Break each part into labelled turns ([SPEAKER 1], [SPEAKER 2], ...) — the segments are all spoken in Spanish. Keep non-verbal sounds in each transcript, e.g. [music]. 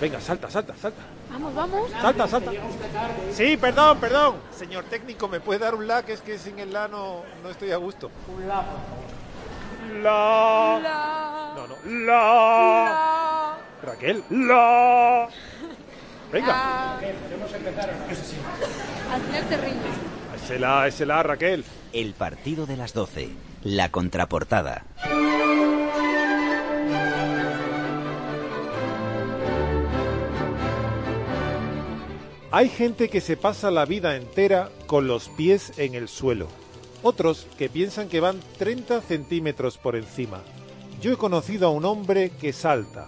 [SPEAKER 1] Venga, salta, salta, salta.
[SPEAKER 2] Vamos, vamos.
[SPEAKER 1] Salta, salta. Sí, perdón, perdón. Señor técnico, ¿me puede dar un la? Que es que sin el la no, no estoy a gusto. Un la. La.
[SPEAKER 2] La.
[SPEAKER 1] No, no. La.
[SPEAKER 2] La.
[SPEAKER 1] Raquel. La. Venga.
[SPEAKER 2] La. Al final te rindes.
[SPEAKER 1] Ese la, ese la, Raquel.
[SPEAKER 3] El partido de las 12. La contraportada.
[SPEAKER 1] Hay gente que se pasa la vida entera con los pies en el suelo. Otros que piensan que van 30 centímetros por encima. Yo he conocido a un hombre que salta,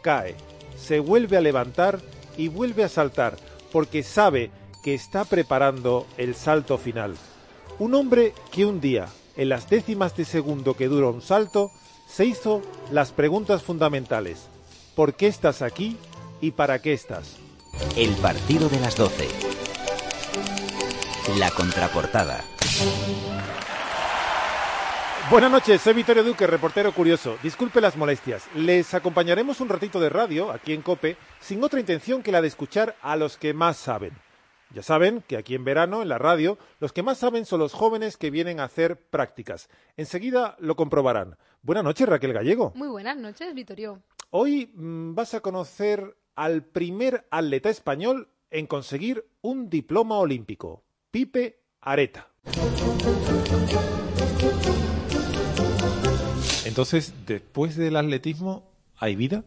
[SPEAKER 1] cae, se vuelve a levantar y vuelve a saltar porque sabe que está preparando el salto final. Un hombre que un día, en las décimas de segundo que dura un salto, se hizo las preguntas fundamentales. ¿Por qué estás aquí y para qué estás?
[SPEAKER 3] El partido de las 12. La contraportada.
[SPEAKER 1] Buenas noches, soy Vittorio Duque, reportero curioso. Disculpe las molestias. Les acompañaremos un ratito de radio aquí en Cope sin otra intención que la de escuchar a los que más saben. Ya saben que aquí en verano, en la radio, los que más saben son los jóvenes que vienen a hacer prácticas. Enseguida lo comprobarán. Buenas noches, Raquel Gallego.
[SPEAKER 2] Muy buenas noches, Vitorio.
[SPEAKER 1] Hoy mm, vas a conocer al primer atleta español en conseguir un diploma olímpico, Pipe Areta. Entonces, después del atletismo, ¿hay vida?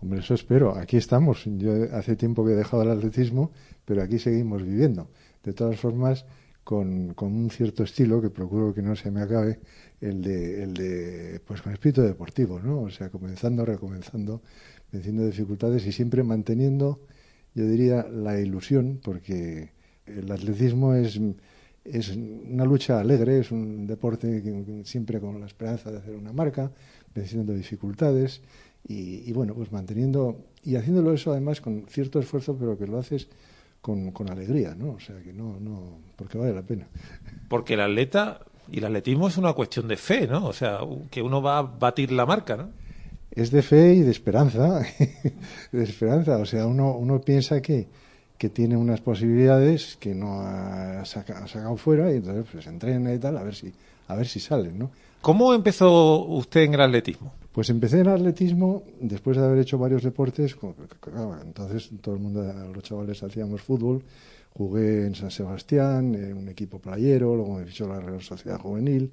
[SPEAKER 4] Hombre, eso espero. Aquí estamos. Yo hace tiempo que he dejado el atletismo, pero aquí seguimos viviendo. De todas formas, con, con un cierto estilo que procuro que no se me acabe, el de, el de pues con espíritu deportivo, ¿no? O sea, comenzando, recomenzando, venciendo dificultades y siempre manteniendo, yo diría, la ilusión, porque el atletismo es, es una lucha alegre, es un deporte siempre con la esperanza de hacer una marca, venciendo dificultades y, y, bueno, pues manteniendo y haciéndolo eso además con cierto esfuerzo, pero que lo haces con, con alegría, ¿no? O sea, que no, no, porque vale la pena.
[SPEAKER 1] Porque el atleta y el atletismo es una cuestión de fe, ¿no? O sea, que uno va a batir la marca, ¿no?
[SPEAKER 4] Es de fe y de esperanza, [laughs] de esperanza. O sea, uno, uno piensa que, que tiene unas posibilidades que no ha, saca, ha sacado fuera y entonces pues entrena y tal a ver si, a ver si salen, ¿no?
[SPEAKER 1] ¿Cómo empezó usted en el atletismo?
[SPEAKER 4] Pues empecé en atletismo después de haber hecho varios deportes. Entonces todo el mundo, los chavales hacíamos fútbol. Jugué en San Sebastián, en un equipo playero, luego me fichó la Real Sociedad Juvenil.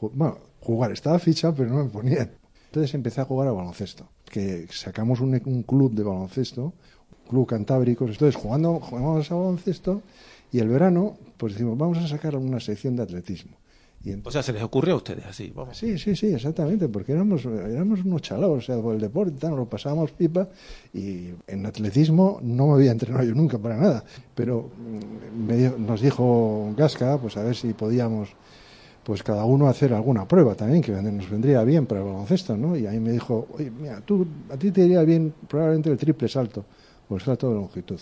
[SPEAKER 4] Bueno, jugar estaba ficha, pero no me ponían. Entonces empecé a jugar a baloncesto, que sacamos un, un club de baloncesto, un club cantábrico. Entonces jugando, jugábamos a baloncesto y el verano, pues decimos, vamos a sacar una sección de atletismo.
[SPEAKER 1] Y entonces, o sea, se les ocurrió a ustedes así. Vamos.
[SPEAKER 4] Sí, sí, sí, exactamente, porque éramos, éramos unos chalados, o sea, por el deporte, tal, nos lo pasábamos pipa y en atletismo no me había entrenado yo nunca para nada, pero me, nos dijo Gasca, pues a ver si podíamos, pues cada uno hacer alguna prueba también, que nos vendría bien para el baloncesto, ¿no? Y ahí me dijo, oye, mira, tú, a ti te iría bien probablemente el triple salto o el salto de longitud.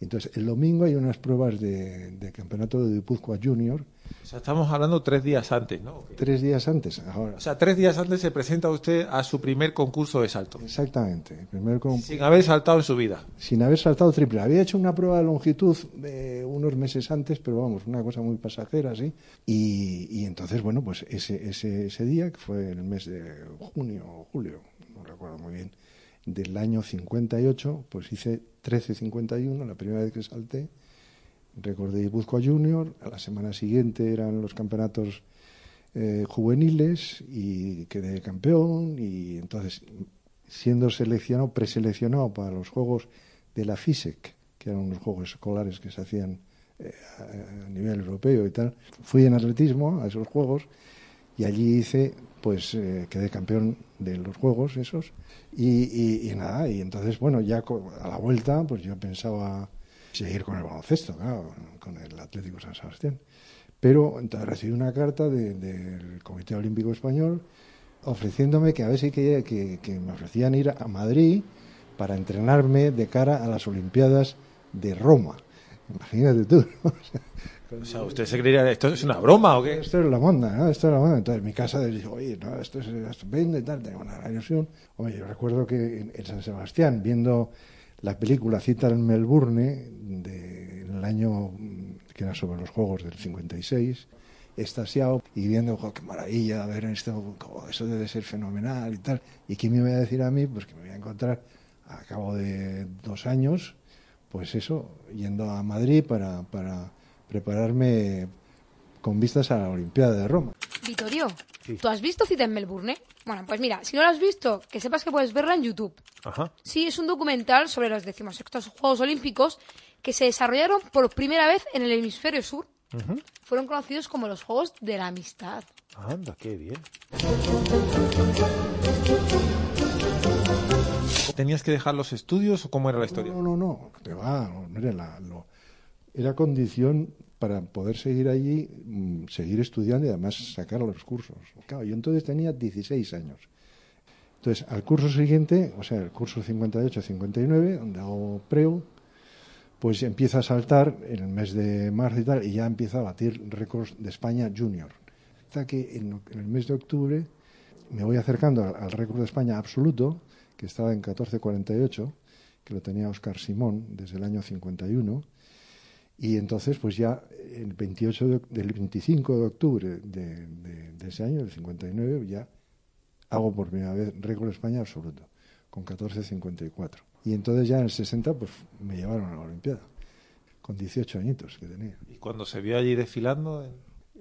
[SPEAKER 4] Entonces, el domingo hay unas pruebas de, de campeonato de Guipúzcoa Junior.
[SPEAKER 1] O sea, estamos hablando tres días antes, ¿no?
[SPEAKER 4] Tres días antes, ahora.
[SPEAKER 1] O sea, tres días antes se presenta usted a su primer concurso de salto.
[SPEAKER 4] Exactamente. Primer.
[SPEAKER 1] Sin haber saltado en su vida.
[SPEAKER 4] Sin haber saltado triple. Había hecho una prueba de longitud de unos meses antes, pero vamos, una cosa muy pasajera, ¿sí? Y, y entonces, bueno, pues ese, ese, ese día, que fue en el mes de junio o julio, no recuerdo muy bien, del año 58, pues hice 13.51, la primera vez que salté, recordé Guipúzcoa Junior, a la semana siguiente eran los campeonatos eh, juveniles y quedé campeón y entonces siendo seleccionado, preseleccionado para los Juegos de la FISEC, que eran unos Juegos escolares que se hacían eh, a, a nivel europeo y tal, fui en atletismo a esos Juegos y allí hice, pues eh, quedé campeón de los Juegos esos y, y, nada, y entonces, bueno, ya a la vuelta, pues yo pensaba seguir con el baloncesto, claro, con el Atlético San Sebastián. Pero entonces recibí una carta de, del Comité Olímpico Español ofreciéndome que a ver si que, que, que, me ofrecían ir a Madrid para entrenarme de cara a las Olimpiadas de Roma. Imagínate tú, [laughs] ¿no?
[SPEAKER 1] O sea, ¿usted se creería, esto es una broma o qué?
[SPEAKER 4] Esto es la monda, ¿no? Esto es la monda. Entonces, mi casa dice, oye, no, esto es estupendo y tal, tengo una ilusión. Oye, yo recuerdo que en, en San Sebastián, viendo la película Cita en Melbourne, de, el año que era sobre los Juegos del 56, estasiado y viendo, "Jo, qué maravilla, ver esto, jo, eso debe ser fenomenal y tal. ¿Y qué me iba a decir a mí? Pues que me voy a encontrar a cabo de dos años, pues eso, yendo a Madrid para, para prepararme con vistas a la Olimpiada de Roma.
[SPEAKER 2] Vitorio,
[SPEAKER 1] Sí.
[SPEAKER 2] ¿tú has visto Cita en Melbourne? Bueno, pues mira, si no lo has visto, que sepas que puedes verla en YouTube.
[SPEAKER 1] Ajá.
[SPEAKER 2] Sí, es un documental sobre los decimosextos Juegos Olímpicos que se desarrollaron por primera vez en el hemisferio sur. Fueron conocidos como los Juegos de la Amistad.
[SPEAKER 1] Anda, qué bien. ¿Tenías que dejar los estudios o cómo era la historia?
[SPEAKER 4] No, no, no, que va, no era la, lo- era condición para poder seguir allí, mm, seguir estudiando y además sacar los cursos. Yo entonces tenía 16 años. Entonces, al curso siguiente, o sea, el curso 58-59, donde hago preu, pues empieza a saltar en el mes de marzo y tal, y ya empieza a batir récords de España junior. Hasta que en el mes de octubre me voy acercando al, al récord de España absoluto, que estaba en 14.48, que lo tenía Oscar Simón desde el año 51, y entonces pues ya el 28 de- del 25 de octubre de, de- de ese año, del 59, ya hago por primera vez récord España absoluto, con 14.54. Y entonces ya en el 60 pues me llevaron a la Olimpiada, con 18 añitos que tenía.
[SPEAKER 1] Y cuando se vio allí desfilando,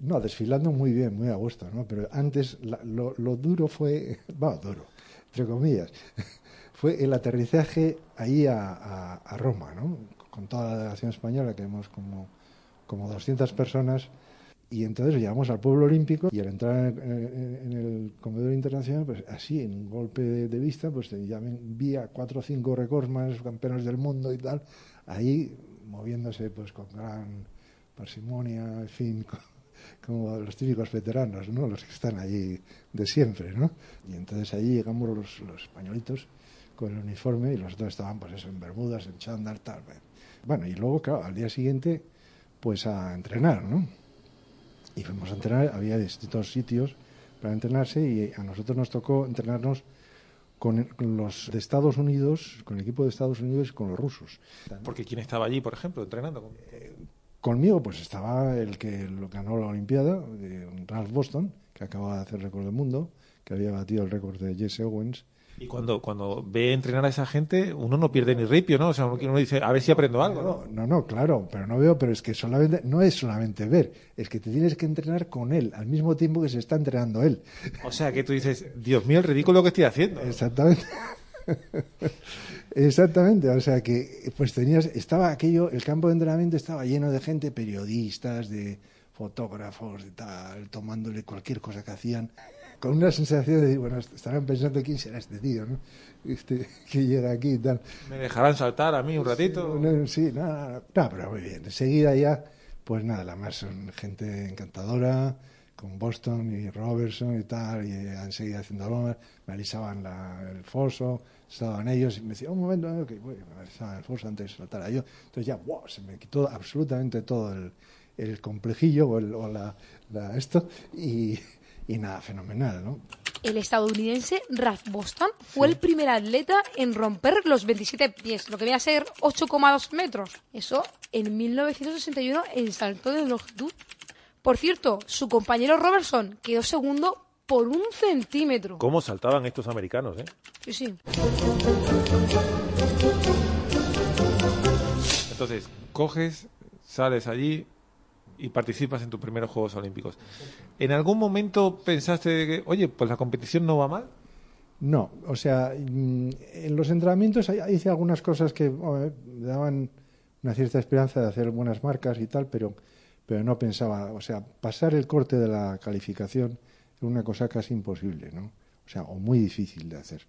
[SPEAKER 4] No, desfilando muy bien, muy a gusto, ¿no? Pero antes la- lo, lo duro fue, [laughs] va, duro, entre comillas, [laughs] fue el aterrizaje ahí a, a- a Roma, ¿no? Con toda la delegación española, que éramos como, como 200 personas, y entonces llegamos al pueblo olímpico y al entrar en, el comedor internacional, pues así, en un golpe de, vista, pues ya vi a cuatro o cinco recordmas, campeones del mundo y tal, ahí moviéndose pues con gran parsimonia, en fin, [laughs] co- como los típicos veteranos, ¿no? Los que están allí de siempre, ¿no? Y entonces allí llegamos los, españolitos con el uniforme y los otros estaban, pues en bermudas, en chándal, tal. Bueno, y luego, claro, al día siguiente, pues a entrenar, ¿no? Y fuimos a entrenar, había distintos sitios para entrenarse y a nosotros nos tocó entrenarnos con, los de Estados Unidos, con el equipo de Estados Unidos y con los rusos.
[SPEAKER 1] porque quién estaba allí, por ejemplo, entrenando. con-
[SPEAKER 4] Conmigo pues estaba el que ganó la Olimpiada, de Ralph Boston, que acaba de hacer récord del mundo, que había batido el récord de Jesse Owens.
[SPEAKER 1] Y cuando, cuando ve entrenar a esa gente, uno no pierde ni ripio, ¿no? O sea, uno, dice, a ver si aprendo algo, ¿no?
[SPEAKER 4] No, no, no, claro, pero no veo, pero es que solamente, no es solamente ver, es que te tienes que entrenar con él, al mismo tiempo que se está entrenando él.
[SPEAKER 1] O sea, que tú dices, Dios mío, el ridículo que estoy haciendo.
[SPEAKER 4] Exactamente. [laughs] Exactamente, o sea que pues tenías, estaba aquello, el campo de entrenamiento estaba lleno de gente, periodistas, de fotógrafos, de tal, tomándole cualquier cosa que hacían, con una sensación de, bueno, estarán pensando quién será este tío, ¿no? Este [laughs] que llega aquí y tal.
[SPEAKER 1] ¿Me dejarán saltar a mí un ratito?
[SPEAKER 4] No, sí, no, no, no, pero muy bien. Enseguida ya, pues nada, la más son gente encantadora, con Boston y Robertson y tal, y enseguida haciendo bromas, me alisaban la- el foso, estaban ellos y me decían, un momento, eh, que bueno, me alisaban el foso antes de saltar a yo. Entonces ya, wow, se me quitó absolutamente todo el, el complejillo o, el- o la, la- esto, y, y nada, fenomenal, ¿no?
[SPEAKER 2] El estadounidense Ralph Boston fue el primer atleta en romper los 27 pies, lo que viene a ser 8,2 metros. Eso en 1961 en salto de longitud. Por cierto, su compañero Robertson quedó segundo por un centímetro.
[SPEAKER 1] ¿Cómo saltaban estos americanos, eh?
[SPEAKER 2] Sí, sí.
[SPEAKER 1] Entonces, coges, sales allí y participas en tus primeros Juegos Olímpicos. ¿En algún momento pensaste que, oye, pues la competición no va mal?
[SPEAKER 4] No, o sea, mm, en los entrenamientos hice algunas cosas que me daban una cierta esperanza de hacer buenas marcas y tal, pero, pero no pensaba, o sea, pasar el corte de la calificación era una cosa casi imposible, ¿no? O sea, o muy difícil de hacer.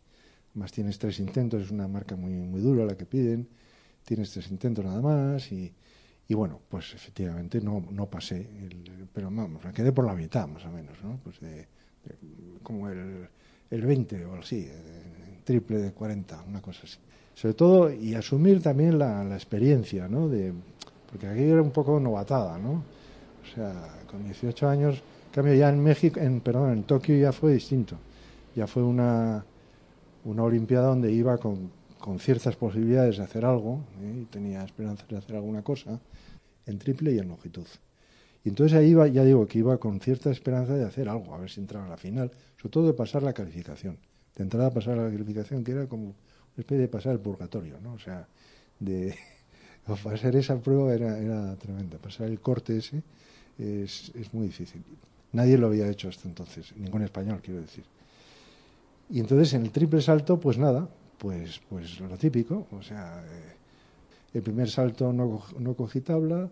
[SPEAKER 4] Más tienes tres intentos, es una marca muy, muy dura la que piden, tienes tres intentos nada más y, y bueno, pues efectivamente no, no pasé, el- pero vamos, me quedé por la mitad más o menos, ¿no? Pues de, como el, el 20 o así, eh, triple de 40, una cosa así. Sobre todo, y asumir también la, la experiencia, ¿no? De, porque aquello era un poco novatada, ¿no? O sea, con 18 años, en cambio ya en México, en, perdón, en Tokio ya fue distinto. Ya fue una, una Olimpiada donde iba con, con ciertas posibilidades de hacer algo, ¿eh? y tenía esperanzas de hacer alguna cosa, en triple y en longitud. Y entonces ahí iba, ya digo que iba con cierta esperanza de hacer algo, a ver si entraba a la final, sobre todo de pasar la calificación, de entrar a pasar la calificación, que era como una especie de pasar el purgatorio, ¿no? O sea, de [laughs] pasar esa prueba era, era tremenda, pasar el corte ese es, es muy difícil. Nadie lo había hecho hasta entonces, ningún español, quiero decir. Y entonces en el triple salto, pues nada, pues, pues lo típico, o sea, eh, el primer salto no, no cogí tabla,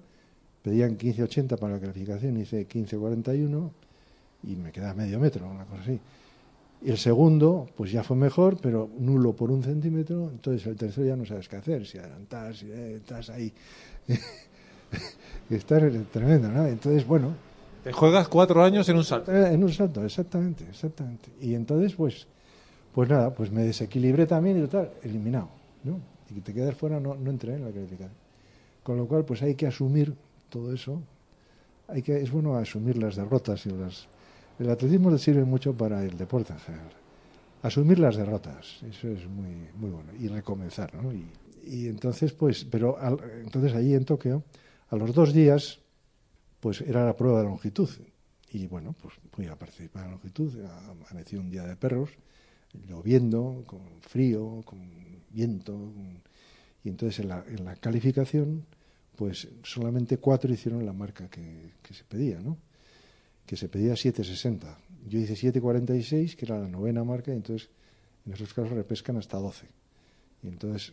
[SPEAKER 4] pedían 15.80 para la calificación, hice 15.41 y me quedaba medio metro, una cosa así. Y el segundo, pues ya fue mejor, pero nulo por un centímetro, entonces el tercero ya no sabes qué hacer, si adelantar, si eh, estás ahí. [laughs] Estar tremendo, ¿no? Entonces, bueno,
[SPEAKER 1] Te juegas cuatro años en un salto.
[SPEAKER 4] eh, En un salto, exactamente, exactamente. Y entonces, pues, pues nada, pues me desequilibré también y tal, eliminado, ¿no? Y que te quedas fuera, no, no entré en la calificación. Con lo cual, pues hay que asumir todo eso. Hay que, es bueno asumir las derrotas y las. El atletismo le sirve mucho para el deporte en general. Asumir las derrotas, eso es muy, muy bueno. Y recomenzar, ¿no? Y, y entonces, pues, pero al- entonces allí en Tokio, a los dos días, pues era la prueba de longitud. Y bueno, pues fui a participar en longitud. Amaneció un día de perros, lloviendo, con frío, con viento. Y entonces en la, en la calificación, pues solamente cuatro hicieron la marca que, que se pedía, ¿no? Que se pedía 7.60. Yo hice 7.46, que era la novena marca, y entonces en esos casos repescan hasta 12. Y entonces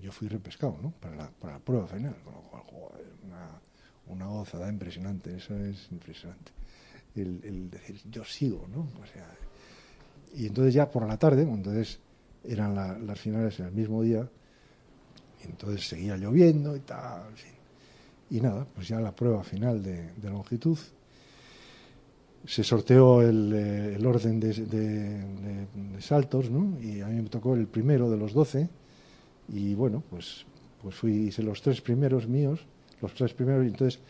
[SPEAKER 4] yo fui repescado, ¿no? Para la, para la prueba final. Con lo cual, una, una gozada impresionante, eso es impresionante. El, el decir, yo sigo, ¿no? O sea, y entonces ya por la tarde, entonces eran la- las finales en el mismo día, y entonces seguía lloviendo y tal, fin. Y nada, pues ya la prueba final de, longitud. Se sorteó el, eh, el orden de, saltos, ¿no? Y a mí me tocó el primero de los 12. Y bueno, pues, pues fui, hice los tres primeros míos, los tres primeros, y entonces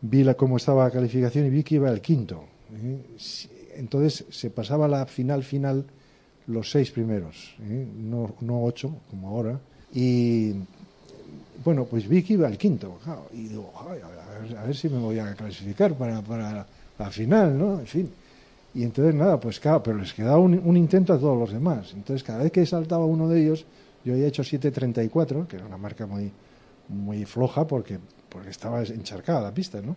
[SPEAKER 4] vi la, cómo estaba la calificación y vi que iba el quinto. ¿eh? Entonces se pasaba la final final los seis primeros, ¿eh? no, ocho como ahora. Y bueno, pues vi que iba el quinto, y digo, "Ay, a, ver, a ver si me voy a clasificar para, para la final, ¿no? En fin. Y entonces nada, pues claro, pero les quedaba un, un intento a todos los demás. Entonces cada vez que saltaba uno de ellos, yo había hecho 7.34, que era una marca muy, muy floja porque, porque estaba encharcada la pista, ¿no?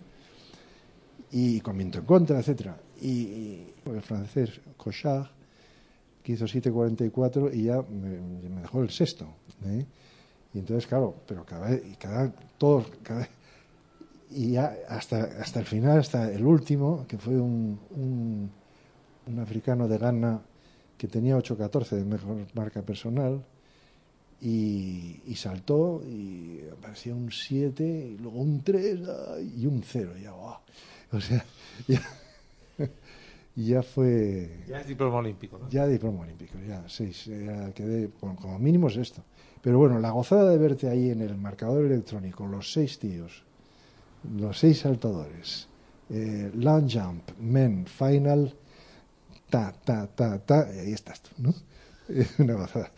[SPEAKER 4] Y con en contra, etcétera. Y, y el francés Cochard, que hizo 7.44 y ya me, dejó el sexto. ¿eh? Y entonces, claro, pero cada vez, y cada, todos, cada, y ya hasta, hasta el final, hasta el último, que fue un, un, un africano de Ghana que tenía 8.14 de mejor marca personal y, y saltó y aparecía un 7 y luego un 3 ay, y un 0. Ya, guau. [laughs] O sea, ya, [laughs] ya fue
[SPEAKER 1] Ya es diploma olímpico, ¿no?
[SPEAKER 4] ya diploma olímpico, ya, seis, ya quedé, bueno, como mínimo es esto. Pero bueno, la gozada de verte ahí en el marcador electrónico, los seis tíos, los seis saltadores, eh, long jump, men, final, ta, ta, ta, ta, y ahí estás tú, ¿no? [laughs] Una gozada.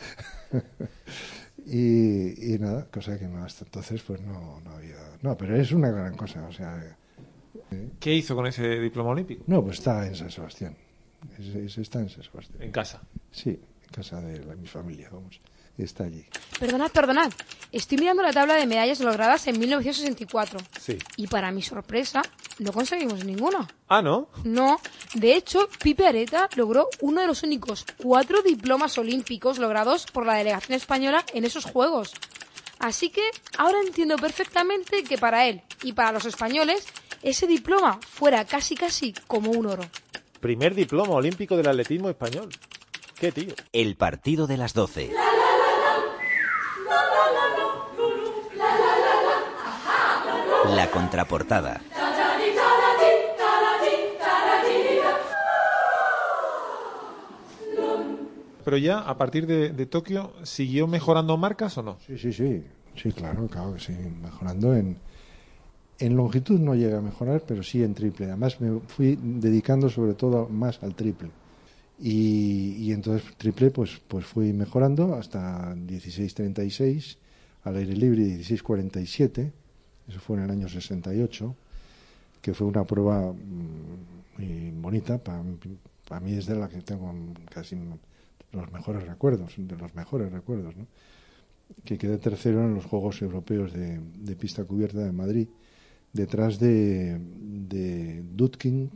[SPEAKER 4] y, y nada, cosa que no, hasta entonces pues no, no había... No, pero es una gran cosa, o sea...
[SPEAKER 1] ¿Qué hizo con ese diploma olímpico?
[SPEAKER 4] No, pues está en San Sebastián. Es- es- está en San Sebastián.
[SPEAKER 1] En casa.
[SPEAKER 4] Sí, en casa de la- mi familia, vamos. Está allí.
[SPEAKER 2] Perdonad, perdonad. Estoy mirando la tabla de medallas logradas en 1964.
[SPEAKER 1] Sí.
[SPEAKER 2] Y para mi sorpresa, no conseguimos ninguna.
[SPEAKER 1] Ah, ¿no?
[SPEAKER 2] No, de hecho, Pipe Areta logró uno de los únicos cuatro diplomas olímpicos logrados por la delegación española en esos Juegos. Así que ahora entiendo perfectamente que para él y para los españoles ese diploma fuera casi casi como un oro.
[SPEAKER 1] Primer diploma olímpico del atletismo español. ¿Qué tío?
[SPEAKER 3] El partido de las 12. La contraportada.
[SPEAKER 1] Pero ya, a partir de, de Tokio, ¿siguió mejorando marcas o no?
[SPEAKER 4] Sí, sí, sí. Sí, claro, claro que sí. Mejorando en, En longitud no llega a mejorar, pero sí en triple. Además me fui dedicando sobre todo más al triple. Y, y entonces triple pues, pues fui mejorando hasta 16.36, al aire libre 16.47, eso fue en el año 68, que fue una prueba mm, muy bonita, para, para mí es de la que tengo casi los mejores recuerdos, de los mejores recuerdos, ¿no? que quedé tercero en los Juegos Europeos de, de pista cubierta de Madrid, detrás de, de Dudkin,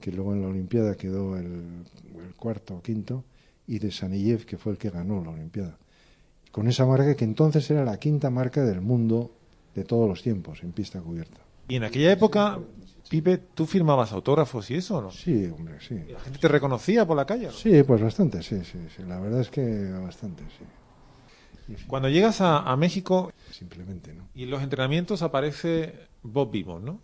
[SPEAKER 4] que luego en la Olimpiada quedó el, el cuarto o quinto, y de Saniyev, que fue el que ganó la Olimpiada. Con esa marca que entonces era la quinta marca del mundo de todos los tiempos en pista cubierta.
[SPEAKER 1] Y en aquella época, Pipe, ¿tú firmabas autógrafos y eso o no?
[SPEAKER 4] Sí, hombre, sí.
[SPEAKER 1] ¿Y ¿La gente te reconocía por la calle? no?
[SPEAKER 4] Sí, pues bastante, sí, sí, sí. La verdad es que bastante, sí.
[SPEAKER 1] Cuando llegas a, a México
[SPEAKER 4] Simplemente, ¿no?
[SPEAKER 1] y en los entrenamientos aparece Bob Beamon, ¿no?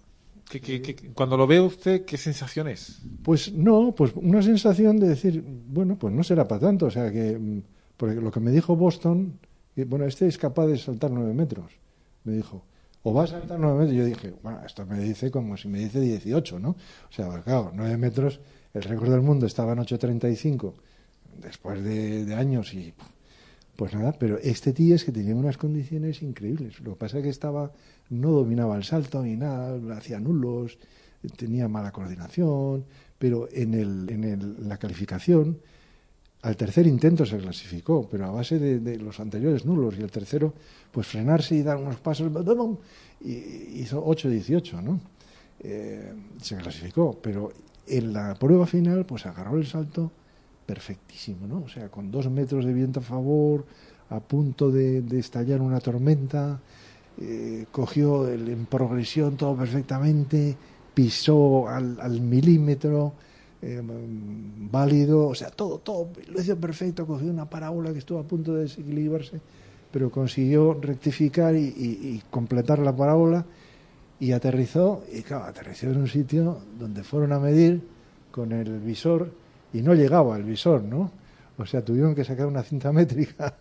[SPEAKER 1] ¿Qué- qué- qué- cuando lo ve usted, ¿qué sensación es?
[SPEAKER 4] Pues no, pues una sensación de decir, bueno, pues no será para tanto. O sea, que, mm, porque lo que me dijo Boston, que, bueno, este es capaz de saltar nueve metros, me dijo. O va a saltar nueve metros. Yo dije, bueno, esto me dice como si me dice 18, ¿no? O sea, pues claro, nueve metros, el récord del mundo estaba en 8.35 después de, de años y pues nada, pero este tío es que tenía unas condiciones increíbles. Lo que pasa es que estaba, no dominaba el salto ni nada, hacía nulos, tenía mala coordinación, pero en, el, en el- la calificación, al tercer intento se clasificó, pero a base de, los anteriores nulos y el tercero, pues frenarse y dar unos pasos, y hizo 8-18, ¿no? Eh, se clasificó, pero en la prueba final, pues agarró el salto perfectísimo, ¿no? O sea, con dos metros de viento a favor, a punto de, estallar una tormenta, eh, cogió el- en progresión todo perfectamente, pisó al, milímetro, eh, válido, o sea, todo, todo, lo hizo perfecto, cogió una parábola que estuvo a punto de desequilibrarse, pero consiguió rectificar y- y completar la parábola y aterrizó, y claro, aterrizó en un sitio donde fueron a medir con el visor y no llegaba el visor, ¿no? O sea, tuvieron que sacar una cinta métrica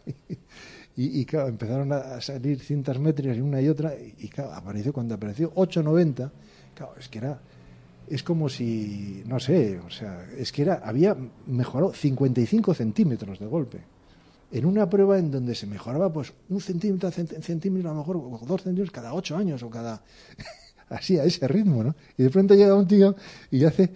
[SPEAKER 4] [laughs] y, empezaron a salir cintas métricas y una y otra y, claro, apareció cuando apareció 8.90, claro, es que era, es como si, no sé, o sea, es que era, había mejorado 55 centímetros de golpe. En una prueba en donde se mejoraba pues un centímetro, cent- centímetro, a lo mejor dos centímetros cada ocho años o cada [laughs] así a ese ritmo, ¿no? Y de pronto llega un tío y hace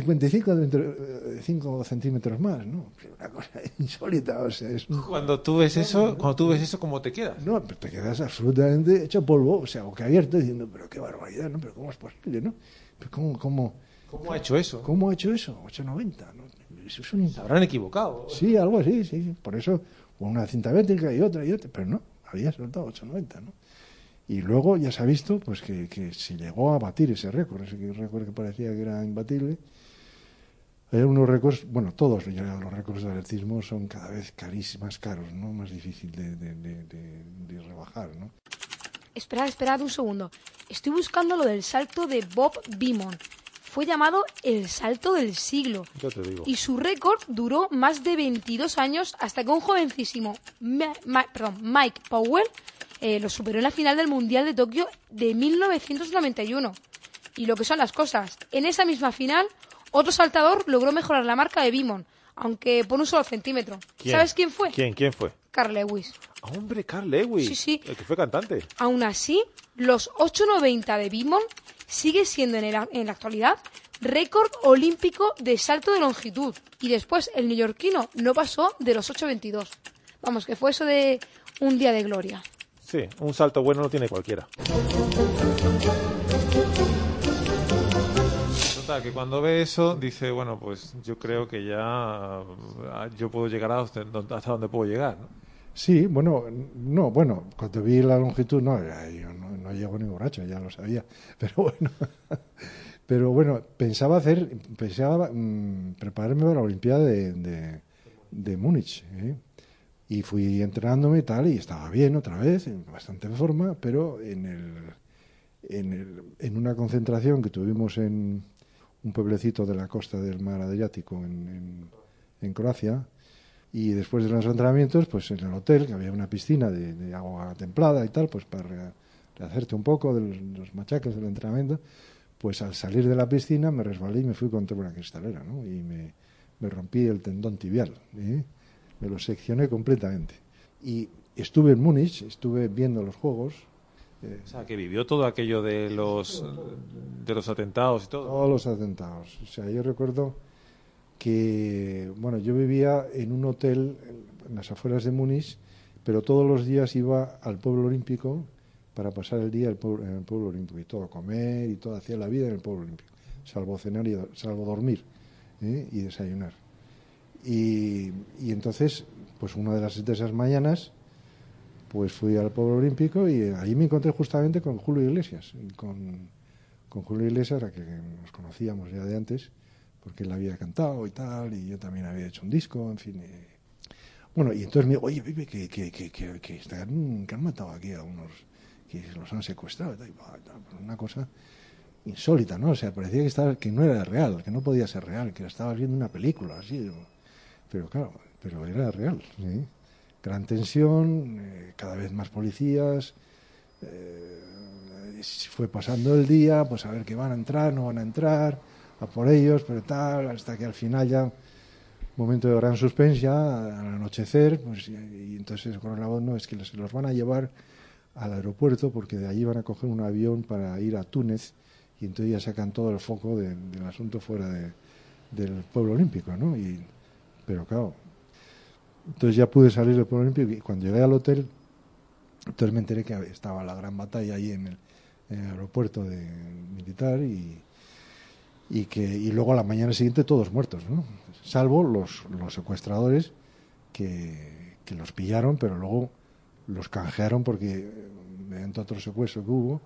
[SPEAKER 4] 55 dentro- eh, cinco centímetros más, ¿no? Una cosa [laughs] insólita, o sea, es
[SPEAKER 1] Cuando tú ves eso, cuando tú ves eso, ¿cómo te quedas?
[SPEAKER 4] no, pero te quedas absolutamente hecho polvo, o sea, boca abierta diciendo, pero qué barbaridad, ¿no? Pero cómo es posible, ¿no? Pero cómo, cómo,
[SPEAKER 1] ¿Cómo ha hecho eso?
[SPEAKER 4] cómo ha hecho eso? 890, ¿no? Eso es un
[SPEAKER 1] Se habrán equivocado.
[SPEAKER 4] Sí, algo así, sí. Por eso, una cinta métrica y otra y otra, pero no, había soltado 890, ¿no? Y luego ya se ha visto pues que, que se llegó a batir ese récord, ese récord que parecía que era imbatible. Hay unos récords, bueno, todos ya los récords de atletismo son cada vez carísimos, más caros, ¿no? Más difícil de, de- de- de- de rebajar, ¿no?
[SPEAKER 2] Esperad, esperad un segundo. Estoy buscando lo del salto de Bob Beamon. Fue llamado el salto del siglo.
[SPEAKER 1] Yo te digo.
[SPEAKER 2] Y su récord duró más de 22 años hasta que un jovencísimo Ma- Ma- perdón, Mike Powell eh, lo superó en la final del Mundial de Tokio de 1991. Y lo que son las cosas, en esa misma final, otro saltador logró mejorar la marca de Beamon, aunque por un solo centímetro. ¿Sabes quién fue?
[SPEAKER 1] ¿Quién? ¿Quién fue?
[SPEAKER 2] Carl Lewis.
[SPEAKER 1] Hombre, Carl Lewis.
[SPEAKER 2] Sí, sí.
[SPEAKER 1] El que fue cantante.
[SPEAKER 2] Aún así, los 8.90 de Beamon sigue siendo en, el- en la actualidad récord olímpico de salto de longitud. Y después el neoyorquino no pasó de los 8.22. Vamos, que fue eso de un día de gloria.
[SPEAKER 1] Sí, un salto bueno no tiene cualquiera. Total, que cuando ve eso dice, bueno, pues yo creo que ya ah, yo puedo llegar hasta donde, puedo llegar. ¿no?
[SPEAKER 4] Sí, bueno, no, bueno, cuando vi la longitud, no, yo no, no llego ni borracho, ya lo sabía, [laughs] pero bueno, pero bueno, pensaba hacer, pensaba mm, prepararme para la Olimpiada de, de, de Múnich, ¿eh? y fui entrenándome y tal, y estaba bien otra vez, en bastante forma, pero en el, en el, en una concentración que tuvimos en un pueblecito de la costa del mar Adriático en, en, Croacia, y después de los entrenamientos, pues en el hotel, que había una piscina de, agua templada y tal, pues para re- de hacerte un poco de los, los del entrenamiento, pues al salir de la piscina me resbalé y me fui contra una cristalera, ¿no? Y me, me rompí el tendón tibial, ¿eh? me lo seccioné completamente. Y estuve en Múnich, estuve viendo los juegos.
[SPEAKER 1] O sea, que vivió todo aquello de los, de los atentados y todo.
[SPEAKER 4] todos los atentados. O sea, yo recuerdo que, bueno, yo vivía en un hotel en las afueras de Múnich, pero todos los días iba al pueblo olímpico para pasar el día en el pueblo, en el pueblo olímpico y todo, comer y todo, hacía la vida en el pueblo olímpico, salvo cenar y salvo dormir ¿eh? y desayunar. Y, y entonces, pues una de las de esas mañanas, pues fui al pueblo olímpico y ahí me encontré justamente con Julio Iglesias, con, con Julio Iglesias, a que nos conocíamos ya de antes, porque él había cantado y tal, y yo también había hecho un disco, en fin. eh. Bueno, y entonces me dijo, oye, Pipe, que, que, que, que, están- que han matado aquí a unos, que los han secuestrado, y tal, y, tal, pues una cosa insólita, ¿no? O sea, parecía que, estaba, que no era real, que no podía ser real, que estabas viendo una película, así. Pero claro, pero era real, ¿sí? Gran tensión, eh, cada vez más policías, eh, fue pasando el día, pues a ver que van a entrar, no van a entrar, a por ellos, pero tal, hasta que al final ya, momento de gran suspensa, al anochecer, pues y, entonces con la voz, no, es que los, los van a llevar al aeropuerto porque de allí van a coger un avión para ir a Túnez y entonces ya sacan todo el foco de- del asunto fuera de- del pueblo olímpico, ¿no? Y, pero claro, entonces ya pude salir del pueblo olímpico y cuando llegué al hotel, entonces me enteré que estaba la gran batalla ahí en el, en el aeropuerto de, militar y, y que y luego a la mañana siguiente todos muertos, ¿no? Salvo los, los secuestradores que, que los pillaron, pero luego los canjearon porque mediante otro secuestro que hubo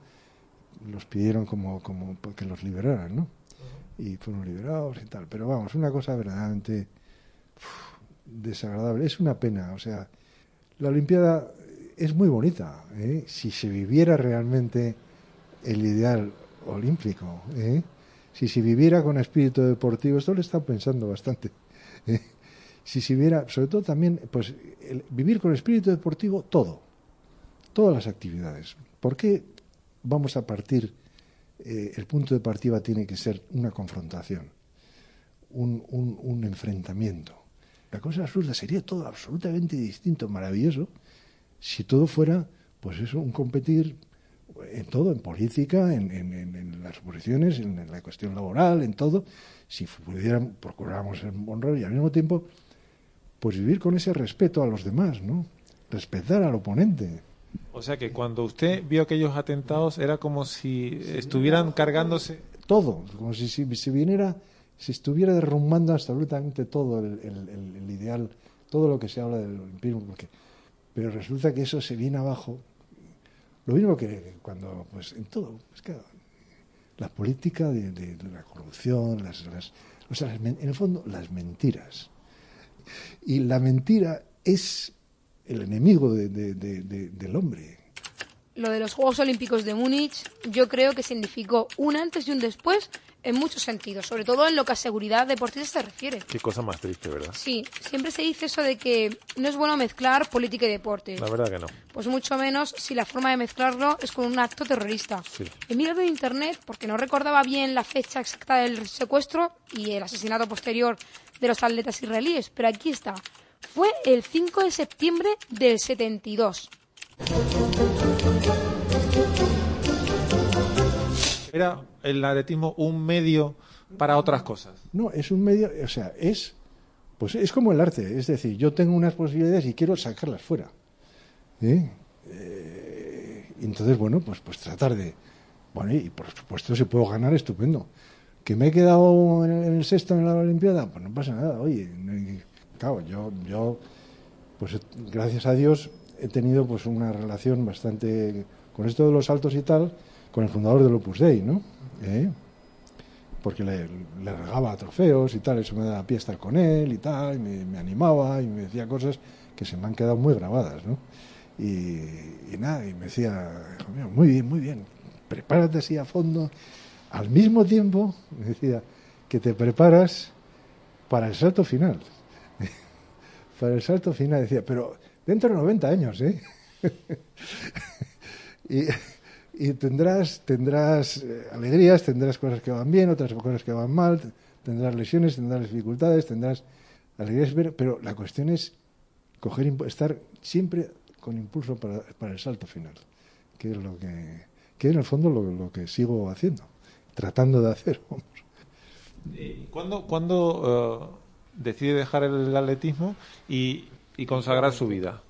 [SPEAKER 4] los pidieron como, como que los liberaran, ¿no? Y fueron liberados y tal. Pero vamos, una cosa verdaderamente desagradable. Es una pena, o sea, la Olimpiada es muy bonita. ¿eh? Si se viviera realmente el ideal olímpico, ¿eh? si se viviera con espíritu deportivo, esto lo he estado pensando bastante. ¿eh? Si se viviera, sobre todo también, pues vivir con espíritu deportivo todo, todas las actividades. ¿Por qué vamos a partir? el punto de partida tiene que ser una confrontación, un enfrentamiento. La cosa absurda sería todo absolutamente distinto, maravilloso, si todo fuera, pues eso, un competir en todo, en política, en, en, en, las oposiciones, en, en, la cuestión laboral, en todo, si pudieran, procuráramos honrados y al mismo tiempo, pues vivir con ese respeto a los demás, ¿no? Respetar al oponente.
[SPEAKER 1] O sea que cuando usted vio aquellos atentados era como si estuvieran cargándose.
[SPEAKER 4] Todo, como si, si, si viniera, si estuviera derrumbando absolutamente todo el, el, el, ideal, todo lo que se habla del olimpismo, porque, pero resulta que eso se viene abajo. Lo mismo que cuando, pues en todo, pues claro, la política de, la corrupción, las, las, en el fondo, las mentiras. Y la mentira es el enemigo de, del hombre.
[SPEAKER 2] Lo de los Juegos Olímpicos de Múnich yo creo que significó un antes y un después en muchos sentidos, sobre todo en lo que a seguridad deportista se refiere.
[SPEAKER 1] Qué cosa más triste, ¿verdad?
[SPEAKER 2] Sí, siempre se dice eso de que no es bueno mezclar política y deporte.
[SPEAKER 1] La verdad que no.
[SPEAKER 2] Pues mucho menos si la forma de mezclarlo es con un acto terrorista.
[SPEAKER 1] Sí.
[SPEAKER 2] He mirado en internet porque no recordaba bien la fecha exacta del secuestro y el asesinato posterior de los atletas israelíes, pero aquí está. Fue el 5 de septiembre del 72.
[SPEAKER 1] Era el atletismo un medio para otras cosas.
[SPEAKER 4] No, es un medio, o sea, es pues es como el arte, es decir, yo tengo unas posibilidades y quiero sacarlas fuera. ¿Eh? Eh, entonces, bueno, pues pues tratar de bueno, y por supuesto si puedo ganar estupendo. Que me he quedado en el, en el sexto en la Olimpiada, pues no pasa nada, oye, claro, yo yo pues gracias a Dios he tenido pues una relación bastante con esto de los saltos y tal con el fundador del Opus Dei, ¿no? ¿Eh? Porque le, regaba trofeos y tal, eso me daba pie estar con él y tal, y me, animaba y me decía cosas que se me han quedado muy grabadas, ¿no? Y, y nada, y me decía, mío, muy bien, muy bien, prepárate así a fondo. Al mismo tiempo, me decía, que te preparas para el salto final. [laughs] para el salto final, decía, pero dentro de 90 años, ¿eh? [laughs] y, y tendrás, tendrás eh, alegrías, tendrás cosas que van bien, otras cosas que van mal, tendrás lesiones, tendrás dificultades, tendrás alegrías, pero, la cuestión es coger, estar siempre con impulso para, para el salto final, que es lo que, que en el fondo lo, que sigo haciendo, tratando de hacer. vamos.
[SPEAKER 1] Eh, ¿Cuándo, cuándo, eh, decide dejar el atletismo y, y consagrar su vida?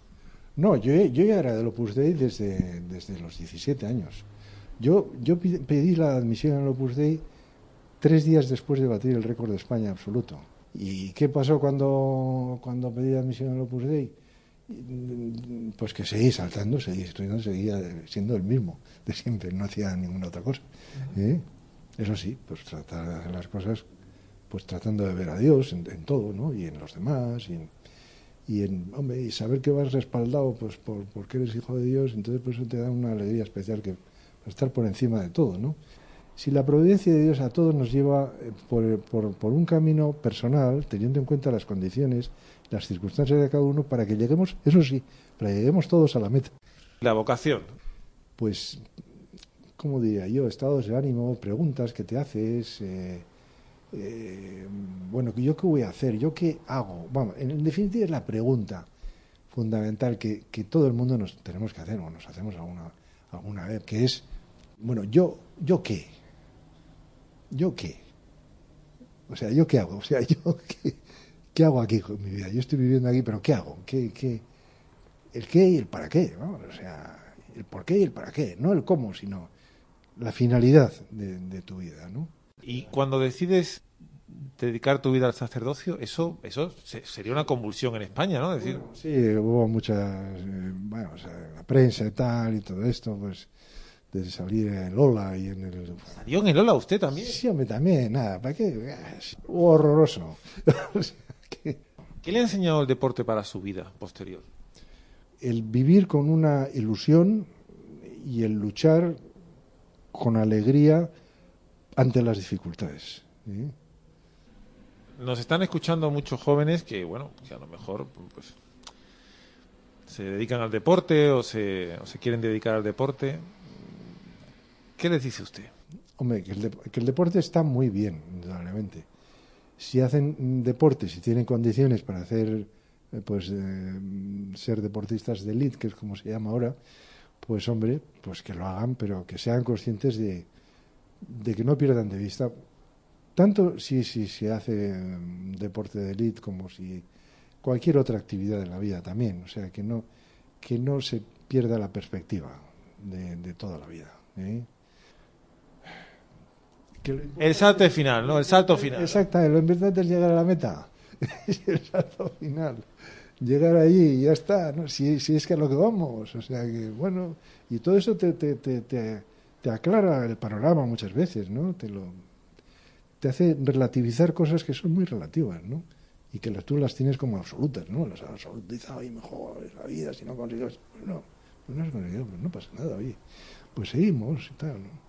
[SPEAKER 4] No, yo, yo ya era del Opus Dei desde, desde los 17 años. Yo, yo pedí la admisión al Opus Dei tres días después de batir el récord de España absoluto. ¿Y qué pasó cuando, cuando pedí la admisión al Opus Dei? Pues que seguí saltando, seguí estudiando, seguía siendo el mismo de siempre, no hacía ninguna otra cosa. ¿eh? Eso sí, pues tratar de hacer las cosas pues tratando de ver a Dios en, en todo, ¿no? Y en los demás, y en, y en, hombre, y saber que vas respaldado pues por porque eres hijo de Dios, entonces pues eso te da una alegría especial que estar por encima de todo, ¿no? Si la providencia de Dios a todos nos lleva eh, por, por, por un camino personal, teniendo en cuenta las condiciones, las circunstancias de cada uno, para que lleguemos, eso sí, para que lleguemos todos a la meta.
[SPEAKER 1] La vocación.
[SPEAKER 4] Pues, ¿cómo diría yo? Estados de ánimo, preguntas que te haces, eh, eh, bueno, ¿yo qué voy a hacer? ¿Yo qué hago? Vamos, en, definitiva es la pregunta fundamental que, que todo el mundo nos tenemos que hacer, o nos hacemos alguna, alguna vez, que es, bueno, ¿yo, ¿yo qué? ¿Yo qué? O sea, ¿yo qué hago? O sea, [laughs] ¿yo qué, qué hago aquí con mi vida? Yo estoy viviendo aquí, pero ¿qué hago? ¿Qué, qué? El qué y el para qué, o sea, el por qué y el para qué, no el cómo, sino la finalidad de, de tu vida, ¿no?
[SPEAKER 1] Y cuando decides dedicar tu vida al sacerdocio, eso, eso se- sería una convulsión en España, ¿no?
[SPEAKER 4] Sí, hubo muchas, eh, bueno, o sea, la prensa y tal y todo esto, pues, de salir en Lola y en el...
[SPEAKER 1] salió en el Ola usted también.
[SPEAKER 4] Sí, hombre, también, nada, ¿para qué? Es Horroroso. [laughs] O sea, que
[SPEAKER 1] ¿Qué le ha enseñado el deporte para su vida posterior?
[SPEAKER 4] el vivir con una ilusión y el luchar con alegría ante las dificultades.
[SPEAKER 1] Nos están escuchando muchos jóvenes que, bueno, que a lo mejor pues, se dedican al deporte o se, o se quieren dedicar al deporte. ¿Qué les dice usted?
[SPEAKER 4] Hombre, que el, dep- que el deporte está muy bien, indudablemente. Si hacen deporte, si tienen condiciones para hacer, eh, pues, eh, ser deportistas de elite, que es como se llama ahora, pues, hombre, pues que lo hagan, pero que sean conscientes de, de que no pierdan de vista, tanto si, si se hace deporte de elite como si cualquier otra actividad de la vida también. O sea, que no, que no se pierda la perspectiva de, de toda la vida. ¿eh?
[SPEAKER 1] El salto final, ¿no? El salto final.
[SPEAKER 4] Exactamente, lo importante es llegar a la meta. [laughs] Es el salto final. Llegar allí y ya está, ¿no? Si, si es que a lo que vamos. O sea que, bueno, y todo eso te, te, te, te, aclara el panorama muchas veces, ¿no? Te, lo, te hace relativizar cosas que son muy relativas, ¿no? Y que las, tú las tienes como absolutas, ¿no? Las has absolutizado y mejor es la vida si no consigues. Pues no, pues no has conseguido, pues no pasa nada, oye. Pues seguimos y tal, ¿no?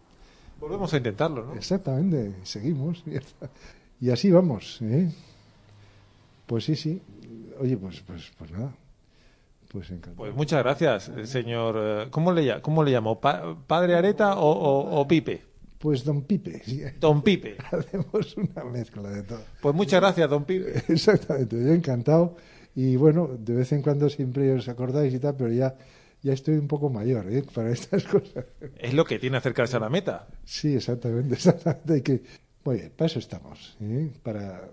[SPEAKER 1] Volvemos a intentarlo, ¿no?
[SPEAKER 4] Exactamente, seguimos. [laughs] Y así vamos, ¿eh? Pues sí, sí. Oye, pues, pues, pues nada. Pues encantado.
[SPEAKER 1] Pues muchas gracias, eh, señor. eh, ¿Cómo le, cómo le llamo? Pa- ¿Padre Areta o, o- o Pipe?
[SPEAKER 4] Pues don Pipe, sí.
[SPEAKER 1] Don Pipe. [laughs]
[SPEAKER 4] hacemos una mezcla de todo.
[SPEAKER 1] Pues muchas gracias, don Pipe. [laughs]
[SPEAKER 4] Exactamente, yo encantado. Y bueno, de vez en cuando siempre os acordáis y tal, pero ya, ya estoy un poco mayor ¿eh? [laughs] para estas cosas.
[SPEAKER 1] Es lo que tiene acercarse a la meta.
[SPEAKER 4] Sí, exactamente, exactamente. Hay que... Muy bien, para eso estamos, ¿eh? para,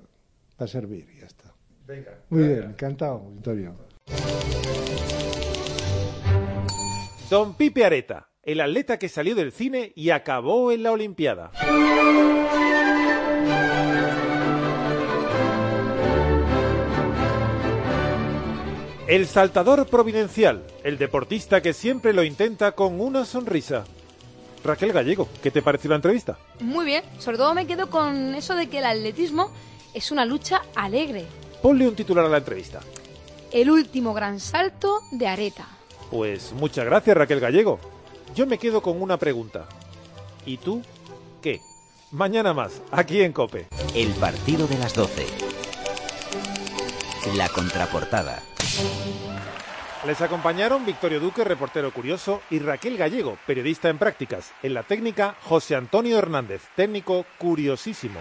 [SPEAKER 4] para servir y ya está.
[SPEAKER 1] Venga.
[SPEAKER 4] Muy bien, encantado, Victorio.
[SPEAKER 1] Don Pipe Areta, el atleta que salió del cine y acabó en la Olimpiada. El saltador providencial, el deportista que siempre lo intenta con una sonrisa. Raquel Gallego, ¿qué te pareció la entrevista?
[SPEAKER 2] Muy bien, sobre todo me quedo con eso de que el atletismo es una lucha alegre.
[SPEAKER 1] Ponle un titular a la entrevista.
[SPEAKER 2] El último gran salto de Areta.
[SPEAKER 1] Pues muchas gracias, Raquel Gallego. Yo me quedo con una pregunta. ¿Y tú qué? Mañana más, aquí en Cope.
[SPEAKER 3] El partido de las 12. La contraportada.
[SPEAKER 1] Les acompañaron Victorio Duque, reportero curioso, y Raquel Gallego, periodista en prácticas. En la técnica, José Antonio Hernández, técnico curiosísimo.